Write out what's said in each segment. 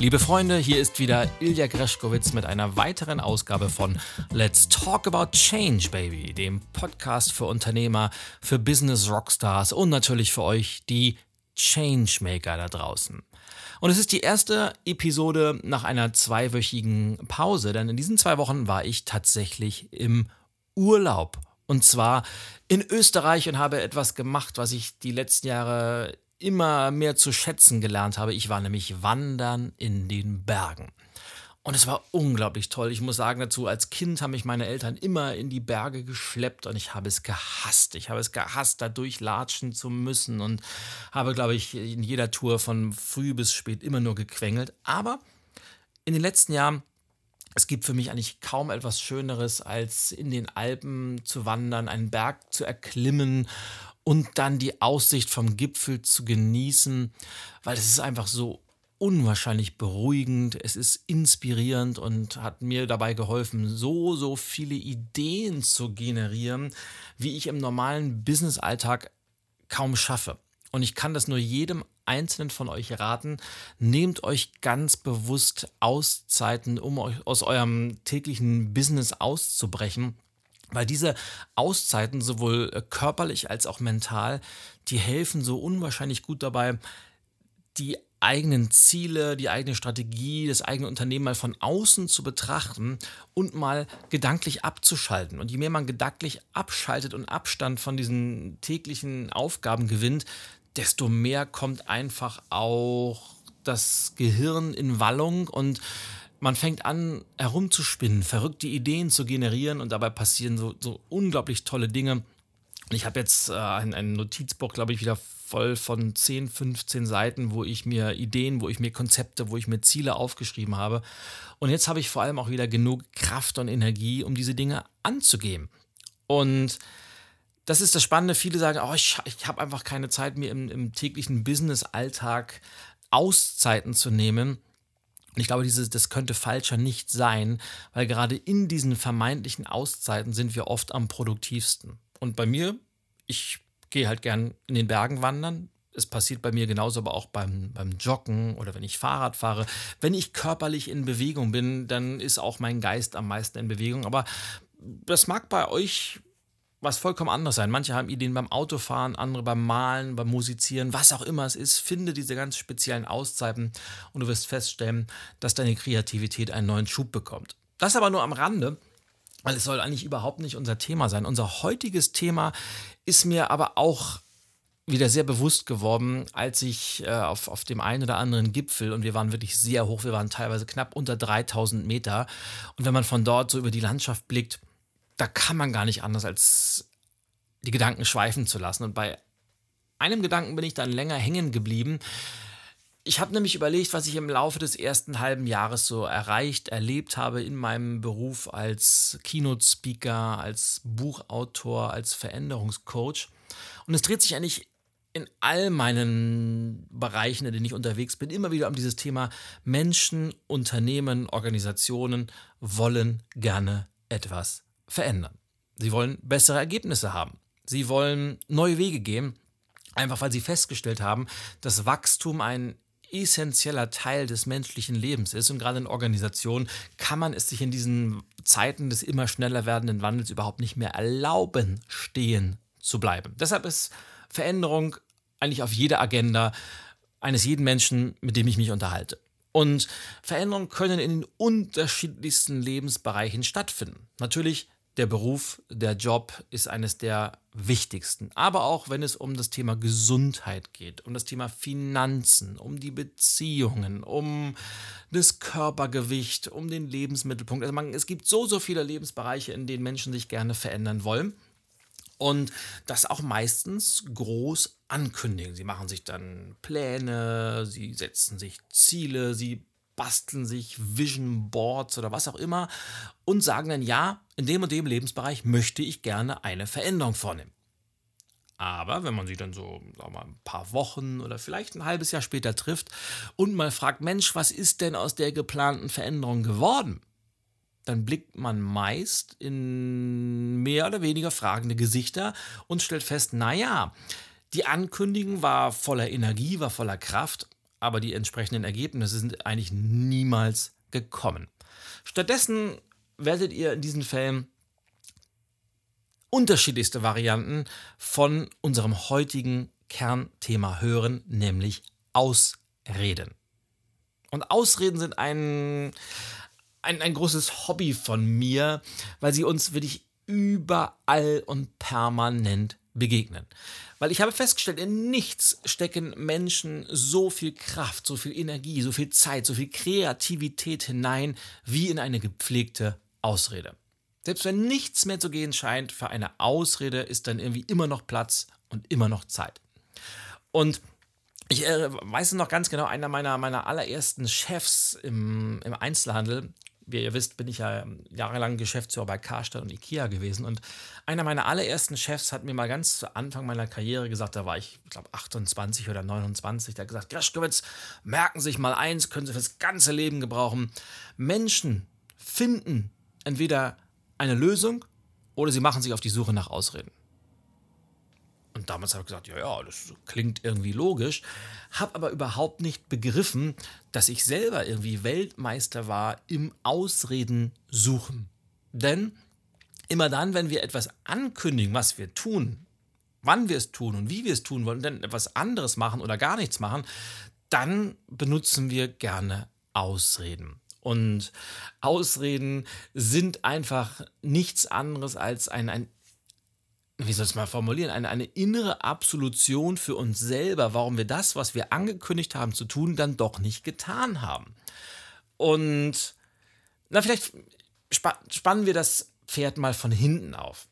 Liebe Freunde, hier ist wieder Ilja Greschkowitz mit einer weiteren Ausgabe von Let's Talk About Change, Baby, dem Podcast für Unternehmer, für Business Rockstars und natürlich für euch, die Changemaker da draußen. Und es ist die erste Episode nach einer zweiwöchigen Pause, denn in diesen zwei Wochen war ich tatsächlich im Urlaub. Und zwar in Österreich und habe etwas gemacht, was ich die letzten Jahre immer mehr zu schätzen gelernt habe. Ich war nämlich wandern in den Bergen. Und es war unglaublich toll. Ich muss sagen dazu, als Kind haben mich meine Eltern immer in die Berge geschleppt und ich habe es gehasst. Ich habe es gehasst, da durchlatschen zu müssen und habe, glaube ich, in jeder Tour von früh bis spät immer nur gequengelt. Aber in den letzten Jahren, es gibt für mich eigentlich kaum etwas Schöneres, als in den Alpen zu wandern, einen Berg zu erklimmen und dann die Aussicht vom Gipfel zu genießen, weil es ist einfach so unwahrscheinlich beruhigend, es ist inspirierend und hat mir dabei geholfen, so, so viele Ideen zu generieren, wie ich im normalen Business-Alltag kaum schaffe. Und ich kann das nur jedem Einzelnen von euch raten. Nehmt euch ganz bewusst Auszeiten, um euch aus eurem täglichen Business auszubrechen weil diese Auszeiten, sowohl äh, körperlich als auch mental, die helfen so unwahrscheinlich gut dabei, die eigenen Ziele, die eigene Strategie, das eigene Unternehmen mal von außen zu betrachten und mal gedanklich abzuschalten. Und je mehr man gedanklich abschaltet und Abstand von diesen täglichen Aufgaben gewinnt, desto mehr kommt einfach auch das Gehirn in Wallung und man fängt an, herumzuspinnen, verrückte Ideen zu generieren und dabei passieren so, so unglaublich tolle Dinge. Ich habe jetzt äh, ein, ein Notizbuch, glaube ich, wieder voll von 10, 15 Seiten, wo ich mir Ideen, wo ich mir Konzepte, wo ich mir Ziele aufgeschrieben habe. Und jetzt habe ich vor allem auch wieder genug Kraft und Energie, um diese Dinge anzugehen. Und das ist das Spannende. Viele sagen, oh, ich, ich habe einfach keine Zeit, mir im, im täglichen Business-Alltag Auszeiten zu nehmen. Und ich glaube, dieses, das könnte falscher nicht sein, weil gerade in diesen vermeintlichen Auszeiten sind wir oft am produktivsten. Und bei mir, ich gehe halt gern in den Bergen wandern. Es passiert bei mir genauso, aber auch beim, beim Joggen oder wenn ich Fahrrad fahre. Wenn ich körperlich in Bewegung bin, dann ist auch mein Geist am meisten in Bewegung. Aber das mag bei euch was vollkommen anders sein. Manche haben Ideen beim Autofahren, andere beim Malen, beim Musizieren, was auch immer es ist. Finde diese ganz speziellen Auszeiten und du wirst feststellen, dass deine Kreativität einen neuen Schub bekommt. Das aber nur am Rande, weil es soll eigentlich überhaupt nicht unser Thema sein. Unser heutiges Thema ist mir aber auch wieder sehr bewusst geworden, als ich äh, auf, auf dem einen oder anderen Gipfel, und wir waren wirklich sehr hoch, wir waren teilweise knapp unter 3000 Meter, und wenn man von dort so über die Landschaft blickt, da kann man gar nicht anders, als die Gedanken schweifen zu lassen. Und bei einem Gedanken bin ich dann länger hängen geblieben. Ich habe nämlich überlegt, was ich im Laufe des ersten halben Jahres so erreicht, erlebt habe in meinem Beruf als Keynote-Speaker, als Buchautor, als Veränderungscoach. Und es dreht sich eigentlich in all meinen Bereichen, in denen ich unterwegs bin, immer wieder um dieses Thema Menschen, Unternehmen, Organisationen wollen gerne etwas verändern. Sie wollen bessere Ergebnisse haben. Sie wollen neue Wege gehen, einfach weil sie festgestellt haben, dass Wachstum ein essentieller Teil des menschlichen Lebens ist. Und gerade in Organisationen kann man es sich in diesen Zeiten des immer schneller werdenden Wandels überhaupt nicht mehr erlauben, stehen zu bleiben. Deshalb ist Veränderung eigentlich auf jeder Agenda eines jeden Menschen, mit dem ich mich unterhalte. Und Veränderungen können in den unterschiedlichsten Lebensbereichen stattfinden. Natürlich der Beruf, der Job ist eines der wichtigsten. Aber auch wenn es um das Thema Gesundheit geht, um das Thema Finanzen, um die Beziehungen, um das Körpergewicht, um den Lebensmittelpunkt. Also man, es gibt so, so viele Lebensbereiche, in denen Menschen sich gerne verändern wollen. Und das auch meistens groß ankündigen. Sie machen sich dann Pläne, sie setzen sich Ziele, sie basteln sich Vision Boards oder was auch immer und sagen dann, ja, in dem und dem Lebensbereich möchte ich gerne eine Veränderung vornehmen. Aber wenn man sich dann so sagen wir, ein paar Wochen oder vielleicht ein halbes Jahr später trifft und mal fragt, Mensch, was ist denn aus der geplanten Veränderung geworden? Dann blickt man meist in mehr oder weniger fragende Gesichter und stellt fest, naja, die Ankündigung war voller Energie, war voller Kraft, aber die entsprechenden Ergebnisse sind eigentlich niemals gekommen. Stattdessen werdet ihr in diesen Fällen unterschiedlichste Varianten von unserem heutigen Kernthema hören, nämlich Ausreden. Und Ausreden sind ein, ein, ein großes Hobby von mir, weil sie uns wirklich überall und permanent begegnen. Weil ich habe festgestellt, in nichts stecken Menschen so viel Kraft, so viel Energie, so viel Zeit, so viel Kreativität hinein, wie in eine gepflegte Ausrede. Selbst wenn nichts mehr zu gehen scheint, für eine Ausrede ist dann irgendwie immer noch Platz und immer noch Zeit. Und ich äh, weiß noch ganz genau, einer meiner, meiner allerersten Chefs im, im Einzelhandel, wie ihr wisst, bin ich ja jahrelang Geschäftsführer bei Karstadt und Ikea gewesen. Und einer meiner allerersten Chefs hat mir mal ganz zu Anfang meiner Karriere gesagt, da war ich, ich glaube, 28 oder 29, der hat gesagt, Graschkowitz, merken Sie sich mal eins, können Sie fürs ganze Leben gebrauchen. Menschen finden entweder eine Lösung oder sie machen sich auf die Suche nach Ausreden. Und damals habe ich gesagt, ja, ja, das klingt irgendwie logisch, habe aber überhaupt nicht begriffen, dass ich selber irgendwie Weltmeister war im Ausreden suchen. Denn immer dann, wenn wir etwas ankündigen, was wir tun, wann wir es tun und wie wir es tun wollen, dann etwas anderes machen oder gar nichts machen, dann benutzen wir gerne Ausreden. Und Ausreden sind einfach nichts anderes als ein, ein wie soll ich es mal formulieren, eine, eine innere Absolution für uns selber, warum wir das, was wir angekündigt haben zu tun, dann doch nicht getan haben. Und na, vielleicht spannen wir das Pferd mal von hinten auf.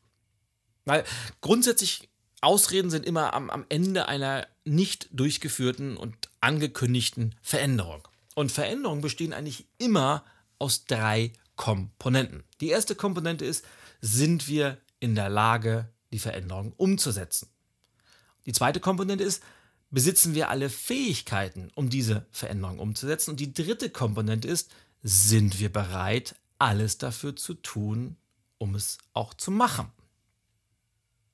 Weil grundsätzlich Ausreden sind immer am, am Ende einer nicht durchgeführten und angekündigten Veränderung. Und Veränderungen bestehen eigentlich immer aus drei Komponenten. Die erste Komponente ist, sind wir in der Lage, die Veränderung umzusetzen? Die zweite Komponente ist, besitzen wir alle Fähigkeiten, um diese Veränderung umzusetzen? Und die dritte Komponente ist, sind wir bereit, alles dafür zu tun, um es auch zu machen?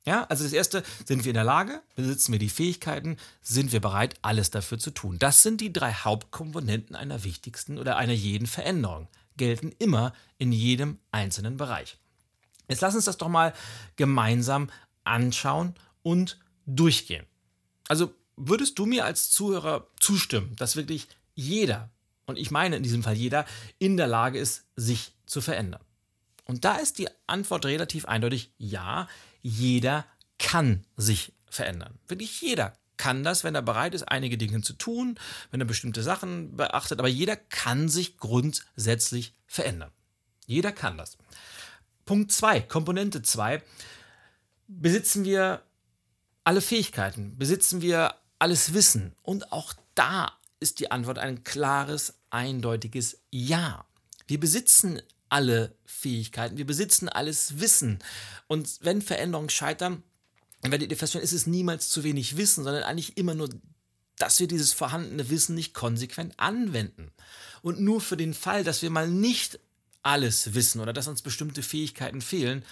Ja, also das erste, sind wir in der Lage, besitzen wir die Fähigkeiten, sind wir bereit, alles dafür zu tun. Das sind die drei Hauptkomponenten einer wichtigsten oder einer jeden Veränderung, gelten immer in jedem einzelnen Bereich. Jetzt lass uns das doch mal gemeinsam anschauen und durchgehen. Also würdest du mir als Zuhörer zustimmen, dass wirklich jeder, und ich meine in diesem Fall jeder, in der Lage ist, sich zu verändern? Und da ist die Antwort relativ eindeutig ja jeder kann sich verändern. Wirklich jeder kann das, wenn er bereit ist, einige Dinge zu tun, wenn er bestimmte Sachen beachtet, aber jeder kann sich grundsätzlich verändern. Jeder kann das. Punkt 2, Komponente 2, besitzen wir alle Fähigkeiten, besitzen wir alles Wissen und auch da ist die Antwort ein klares, eindeutiges Ja. Wir besitzen alle Fähigkeiten, wir besitzen alles Wissen. Und wenn Veränderungen scheitern, dann werdet ihr feststellen, ist es niemals zu wenig Wissen, sondern eigentlich immer nur, dass wir dieses vorhandene Wissen nicht konsequent anwenden. Und nur für den Fall, dass wir mal nicht alles wissen oder dass uns bestimmte Fähigkeiten fehlen,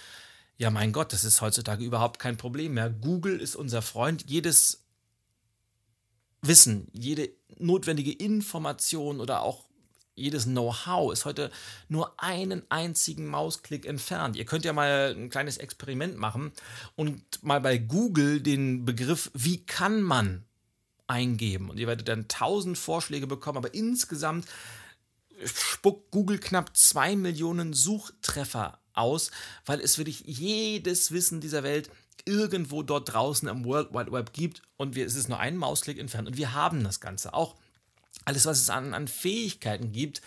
ja mein Gott, das ist heutzutage überhaupt kein Problem mehr. Google ist unser Freund. Jedes Wissen, jede notwendige Information oder auch jedes Know-how ist heute nur einen einzigen Mausklick entfernt. Ihr könnt ja mal ein kleines Experiment machen und mal bei Google den Begriff wie kann man eingeben und ihr werdet dann tausend Vorschläge bekommen, aber insgesamt spuckt Google knapp zwei Millionen Suchtreffer aus, weil es wirklich jedes Wissen dieser Welt irgendwo dort draußen im World Wide Web gibt und wir, es ist nur ein Mausklick entfernt und wir haben das Ganze auch alles, was es an, an Fähigkeiten gibt,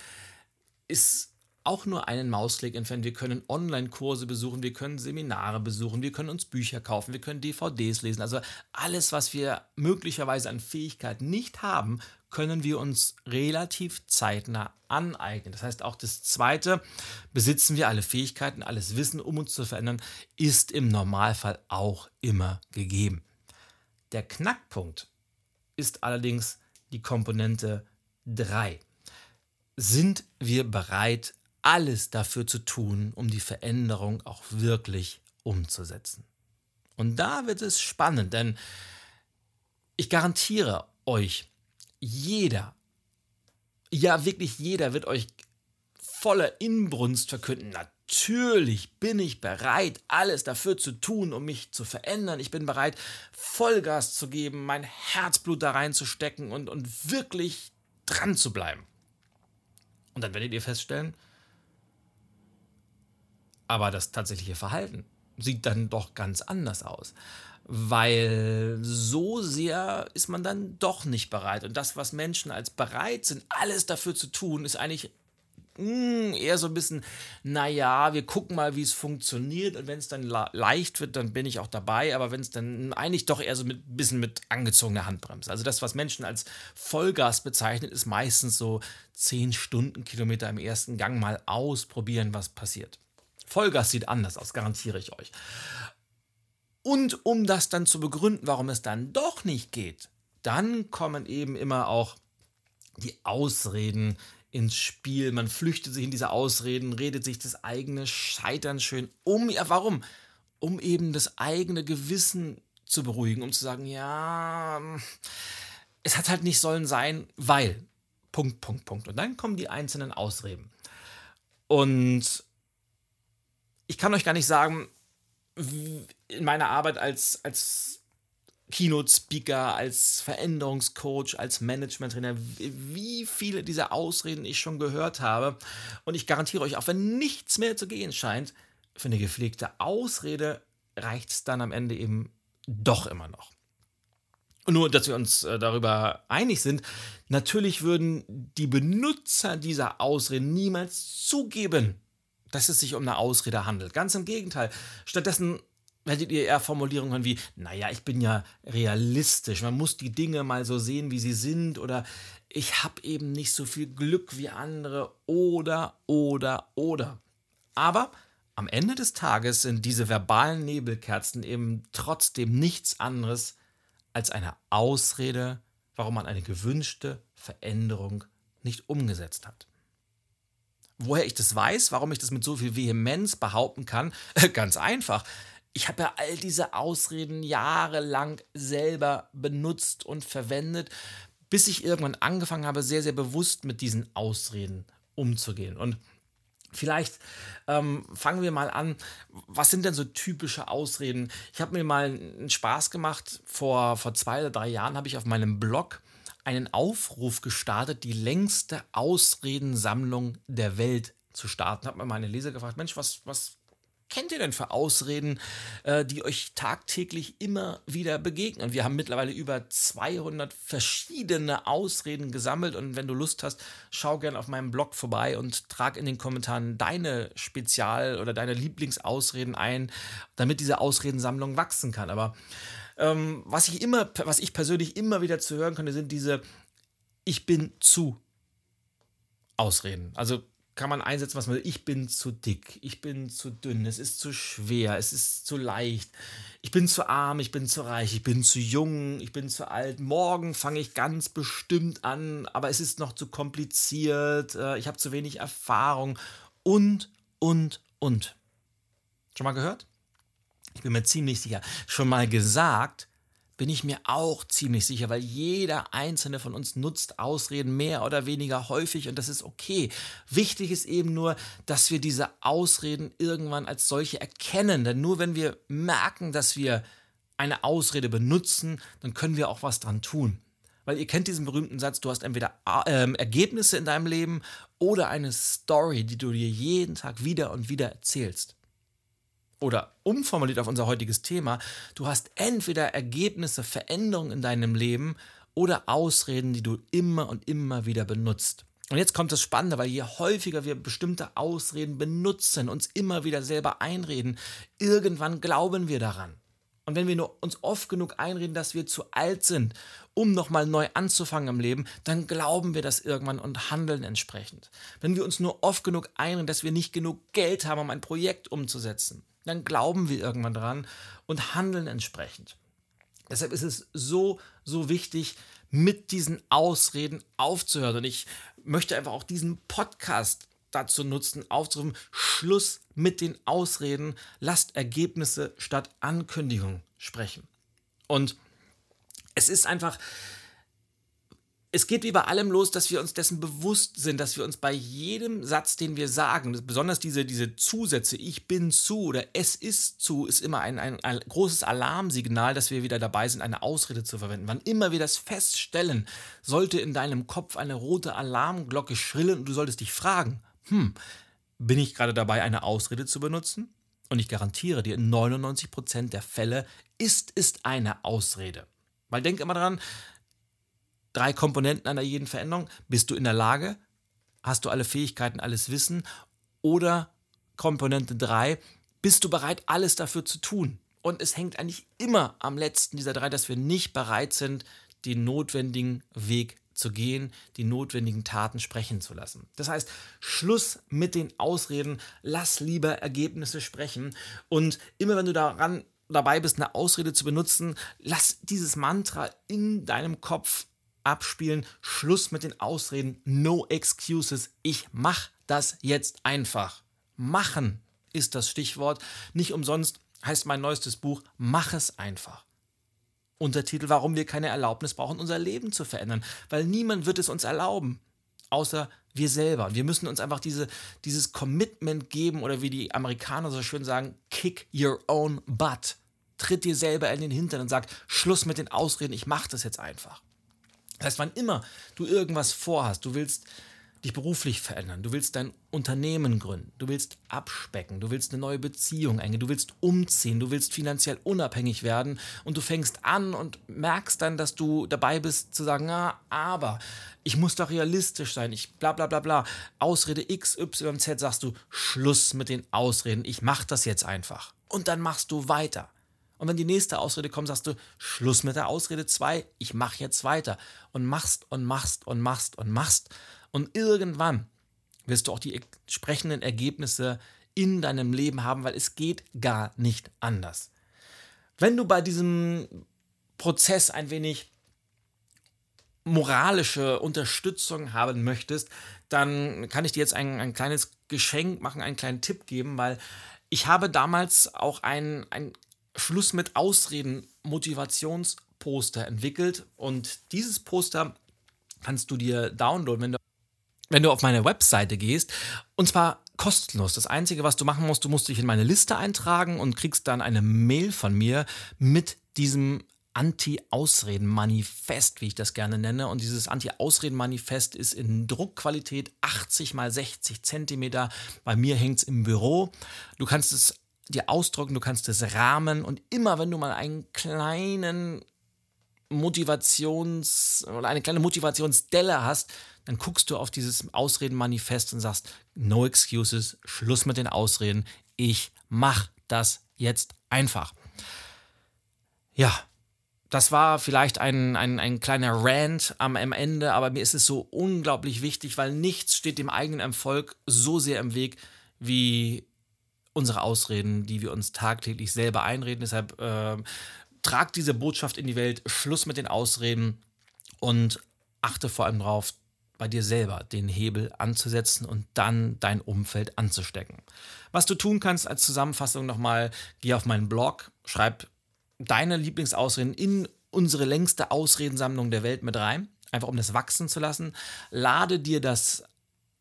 ist auch nur einen Mausklick entfernt. Wir können Online-Kurse besuchen, wir können Seminare besuchen, wir können uns Bücher kaufen, wir können DVDs lesen. Also alles, was wir möglicherweise an Fähigkeiten nicht haben, können wir uns relativ zeitnah aneignen. Das heißt, auch das Zweite, besitzen wir alle Fähigkeiten, alles Wissen, um uns zu verändern, ist im Normalfall auch immer gegeben. Der Knackpunkt ist allerdings die Komponente 3. Sind wir bereit, alles dafür zu tun, um die Veränderung auch wirklich umzusetzen? Und da wird es spannend, denn ich garantiere euch, jeder, ja wirklich jeder wird euch voller Inbrunst verkünden, natürlich bin ich bereit, alles dafür zu tun, um mich zu verändern. Ich bin bereit, Vollgas zu geben, mein Herzblut da reinzustecken und, und wirklich dran zu bleiben. Und dann werdet ihr feststellen, aber das tatsächliche Verhalten sieht dann doch ganz anders aus weil so sehr ist man dann doch nicht bereit. Und das, was Menschen als bereit sind, alles dafür zu tun, ist eigentlich mh, hm, eher so ein bisschen, naja, wir gucken mal, wie es funktioniert. Und wenn es dann leicht wird, dann bin ich auch dabei. Aber wenn es dann eigentlich doch eher so ein bisschen mit angezogener Handbremse. Also das, was Menschen als Vollgas bezeichnet, ist meistens so 10 Stundenkilometer im ersten Gang mal ausprobieren, was passiert. Vollgas sieht anders aus, garantiere ich euch. Und um das dann zu begründen, warum es dann doch nicht geht, dann kommen eben immer auch die Ausreden ins Spiel. Man flüchtet sich in diese Ausreden, redet sich das eigene Scheitern schön um. Ja, warum? Um eben das eigene Gewissen zu beruhigen, um zu sagen, ja, es hat halt nicht sollen sein, weil. Punkt, Punkt, Punkt. Und dann kommen die einzelnen Ausreden. Und ich kann euch gar nicht sagen, in meiner Arbeit als, als Keynote-Speaker, als Veränderungscoach, als Management-Trainer, wie viele dieser Ausreden ich schon gehört habe. Und ich garantiere euch, auch wenn nichts mehr zu gehen scheint, für eine gepflegte Ausrede reicht es dann am Ende eben doch immer noch. Und nur, dass wir uns äh, darüber einig sind, natürlich würden die Benutzer dieser Ausreden niemals zugeben, dass es sich um eine Ausrede handelt. Ganz im Gegenteil. Stattdessen werdet ihr eher Formulierungen hören wie, naja, ich bin ja realistisch, man muss die Dinge mal so sehen, wie sie sind oder ich habe eben nicht so viel Glück wie andere oder, oder, oder. Aber am Ende des Tages sind diese verbalen Nebelkerzen eben trotzdem nichts anderes als eine Ausrede, warum man eine gewünschte Veränderung nicht umgesetzt hat. Woher ich das weiß, warum ich das mit so viel Vehemenz behaupten kann, ganz einfach. Ich habe ja all diese Ausreden jahrelang selber benutzt und verwendet, bis ich irgendwann angefangen habe, sehr, sehr bewusst mit diesen Ausreden umzugehen. Und Vielleicht ähm, fangen wir mal an. Was sind denn so typische Ausreden? Ich habe mir mal einen Spaß gemacht. Vor, vor zwei oder drei Jahren habe ich auf meinem Blog einen Aufruf gestartet, die längste Ausredensammlung der Welt zu starten. Habe mir meine Leser gefragt, Mensch, was, was kennt ihr denn für Ausreden, äh, die euch tagtäglich immer wieder begegnen? Wir haben mittlerweile über 200 verschiedene Ausreden gesammelt und wenn du Lust hast, schau gerne auf meinem Blog vorbei und trag in den Kommentaren deine Spezial- oder deine Lieblingsausreden ein, damit diese Ausredensammlung wachsen kann. Aber ähm, was ich immer, was ich persönlich immer wieder zu hören könnte, sind diese Ich bin zu Ausreden. Also kann man einsetzen, was man will. Ich bin zu dick, ich bin zu dünn, es ist zu schwer, es ist zu leicht, ich bin zu arm, ich bin zu reich, ich bin zu jung, ich bin zu alt. Morgen fange ich ganz bestimmt an, aber es ist noch zu kompliziert, äh, ich habe zu wenig Erfahrung und, und, und. Schon mal gehört? ich bin mir ziemlich sicher, schon mal gesagt, bin ich mir auch ziemlich sicher, weil jeder einzelne von uns nutzt Ausreden mehr oder weniger häufig und das ist okay. Wichtig ist eben nur, dass wir diese Ausreden irgendwann als solche erkennen, denn nur wenn wir merken, dass wir eine Ausrede benutzen, dann können wir auch was dran tun. Weil ihr kennt diesen berühmten Satz, du hast entweder äh, Ergebnisse in deinem Leben oder eine Story, die du dir jeden Tag wieder und wieder erzählst oder umformuliert auf unser heutiges Thema, du hast entweder Ergebnisse, Veränderungen in deinem Leben oder Ausreden, die du immer und immer wieder benutzt. Und jetzt kommt das Spannende, weil je häufiger wir bestimmte Ausreden benutzen, uns immer wieder selber einreden, irgendwann glauben wir daran. Und wenn wir uns oft genug einreden, dass wir zu alt sind, um nochmal neu anzufangen im Leben, dann glauben wir das irgendwann und handeln entsprechend. Wenn wir uns nur oft genug einreden, dass wir nicht genug Geld haben, um ein Projekt umzusetzen, dann glauben wir irgendwann dran und handeln entsprechend. Deshalb ist es so, so wichtig, mit diesen Ausreden aufzuhören. Und ich möchte einfach auch diesen Podcast dazu nutzen, aufzurufen, Schluss mit den Ausreden, lasst Ergebnisse statt Ankündigungen sprechen. Und es ist einfach, es geht wie bei allem los, dass wir uns dessen bewusst sind, dass wir uns bei jedem Satz, den wir sagen, besonders diese, diese Zusätze, ich bin zu oder es ist zu, ist immer ein, ein, ein großes Alarmsignal, dass wir wieder dabei sind, eine Ausrede zu verwenden. Wann immer wir das feststellen, sollte in deinem Kopf eine rote Alarmglocke schrillen und du solltest dich fragen, hm, bin ich gerade dabei, eine Ausrede zu benutzen? Und ich garantiere dir, in 99% der Fälle ist es eine Ausrede. Weil denk immer dran, drei Komponenten einer jeden Veränderung. Bist du in der Lage? Hast du alle Fähigkeiten, alles Wissen? Oder Komponente drei, bist du bereit, alles dafür zu tun? Und es hängt eigentlich immer am letzten dieser drei, dass wir nicht bereit sind, den notwendigen Weg zu gehen, die notwendigen Taten sprechen zu lassen. Das heißt, Schluss mit den Ausreden, lass lieber Ergebnisse sprechen und immer wenn du daran dabei bist, eine Ausrede zu benutzen, lass dieses Mantra in deinem Kopf abspielen. Schluss mit den Ausreden, no excuses. Ich mach das jetzt einfach. Machen ist das Stichwort. Nicht umsonst heißt mein neuestes Buch Mach es einfach. Untertitel, warum wir keine Erlaubnis brauchen, unser Leben zu verändern. Weil niemand wird es uns erlauben, außer wir selber. Wir müssen uns einfach diese, dieses Commitment geben oder wie die Amerikaner so schön sagen, kick your own butt. Tritt dir selber in den Hintern und sag, Schluss mit den Ausreden, ich mach das jetzt einfach. Das heißt, wann immer du irgendwas vorhast, du willst dich beruflich verändern, du willst dein Unternehmen gründen, du willst abspecken, du willst eine neue Beziehung eingehen, du willst umziehen, du willst finanziell unabhängig werden und du fängst an und merkst dann, dass du dabei bist zu sagen, na, aber ich muss doch realistisch sein, ich bla bla bla bla. Ausrede X, Y, Z sagst du, Schluss mit den Ausreden, ich mach das jetzt einfach. Und dann machst du weiter. Und wenn die nächste Ausrede kommt, sagst du, Schluss mit der Ausrede 2, ich mache jetzt weiter. Und machst und machst und machst und machst. Und irgendwann wirst du auch die entsprechenden Ergebnisse in deinem Leben haben, weil es geht gar nicht anders. Wenn du bei diesem Prozess ein wenig moralische Unterstützung haben möchtest, dann kann ich dir jetzt ein, ein kleines Geschenk machen, einen kleinen Tipp geben, weil ich habe damals auch ein, ein Schluss mit Ausreden Motivationsposter entwickelt und dieses Poster kannst du dir downloaden, wenn du, wenn du auf meine Webseite gehst und zwar kostenlos. Das Einzige, was du machen musst, du musst dich in meine Liste eintragen und kriegst dann eine Mail von mir mit diesem Anti-Ausreden-Manifest, wie ich das gerne nenne. Und dieses Anti-Ausreden-Manifest ist in Druckqualität 80 mal 60 Zentimeter. Bei mir hängt es im Büro. Du kannst es dir ausdrucken, du kannst es rahmen und immer wenn du mal einen kleinen Motivations- oder eine kleine Motivationsdelle hast, dann guckst du auf dieses Ausredenmanifest und sagst, no excuses, Schluss mit den Ausreden, ich mach das jetzt einfach. Ja, das war vielleicht ein, ein, ein kleiner Rant am, am Ende, aber mir ist es so unglaublich wichtig, weil nichts steht dem eigenen Erfolg so sehr im Weg wie unsere Ausreden, die wir uns tagtäglich selber einreden. Deshalb äh, trag diese Botschaft in die Welt, Schluss mit den Ausreden und achte vor allem darauf, bei dir selber den Hebel anzusetzen und dann dein Umfeld anzustecken. Was du tun kannst als Zusammenfassung nochmal, geh auf meinen Blog, schreib deine Lieblingsausreden in unsere längste Ausredensammlung der Welt mit rein, einfach um das wachsen zu lassen. Lade dir das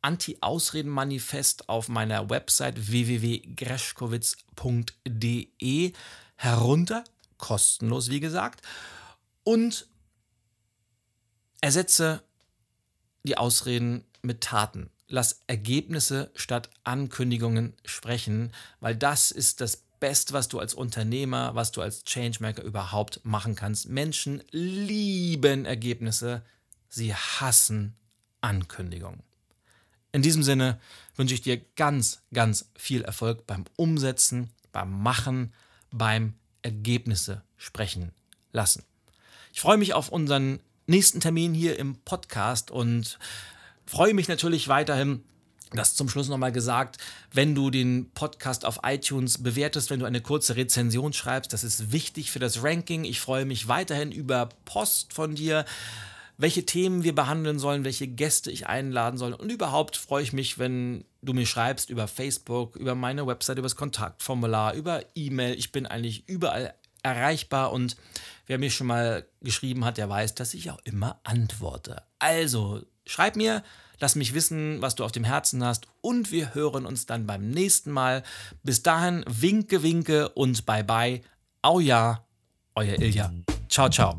Anti-Ausreden-Manifest auf meiner Website www.greschkowitz.de herunter, kostenlos wie gesagt, und ersetze die Ausreden mit Taten. Lass Ergebnisse statt Ankündigungen sprechen, weil das ist das Beste, was du als Unternehmer, was du als Changemaker überhaupt machen kannst. Menschen lieben Ergebnisse, sie hassen Ankündigungen. In diesem Sinne wünsche ich dir ganz, ganz viel Erfolg beim Umsetzen, beim Machen, beim Ergebnisse sprechen lassen. Ich freue mich auf unseren nächsten Termin hier im Podcast und freue mich natürlich weiterhin, das zum Schluss nochmal gesagt, wenn du den Podcast auf iTunes bewertest, wenn du eine kurze Rezension schreibst, das ist wichtig für das Ranking. Ich freue mich weiterhin über Post von dir, welche Themen wir behandeln sollen, welche Gäste ich einladen soll. Und überhaupt freue ich mich, wenn du mir schreibst über Facebook, über meine Website, über das Kontaktformular, über E-Mail. Ich bin eigentlich überall erreichbar und wer mir schon mal geschrieben hat, der weiß, dass ich auch immer antworte. Also, schreib mir, lass mich wissen, was du auf dem Herzen hast und wir hören uns dann beim nächsten Mal. Bis dahin, winke, winke und bye bye. Au ja, euer Ilja. Ciao, ciao.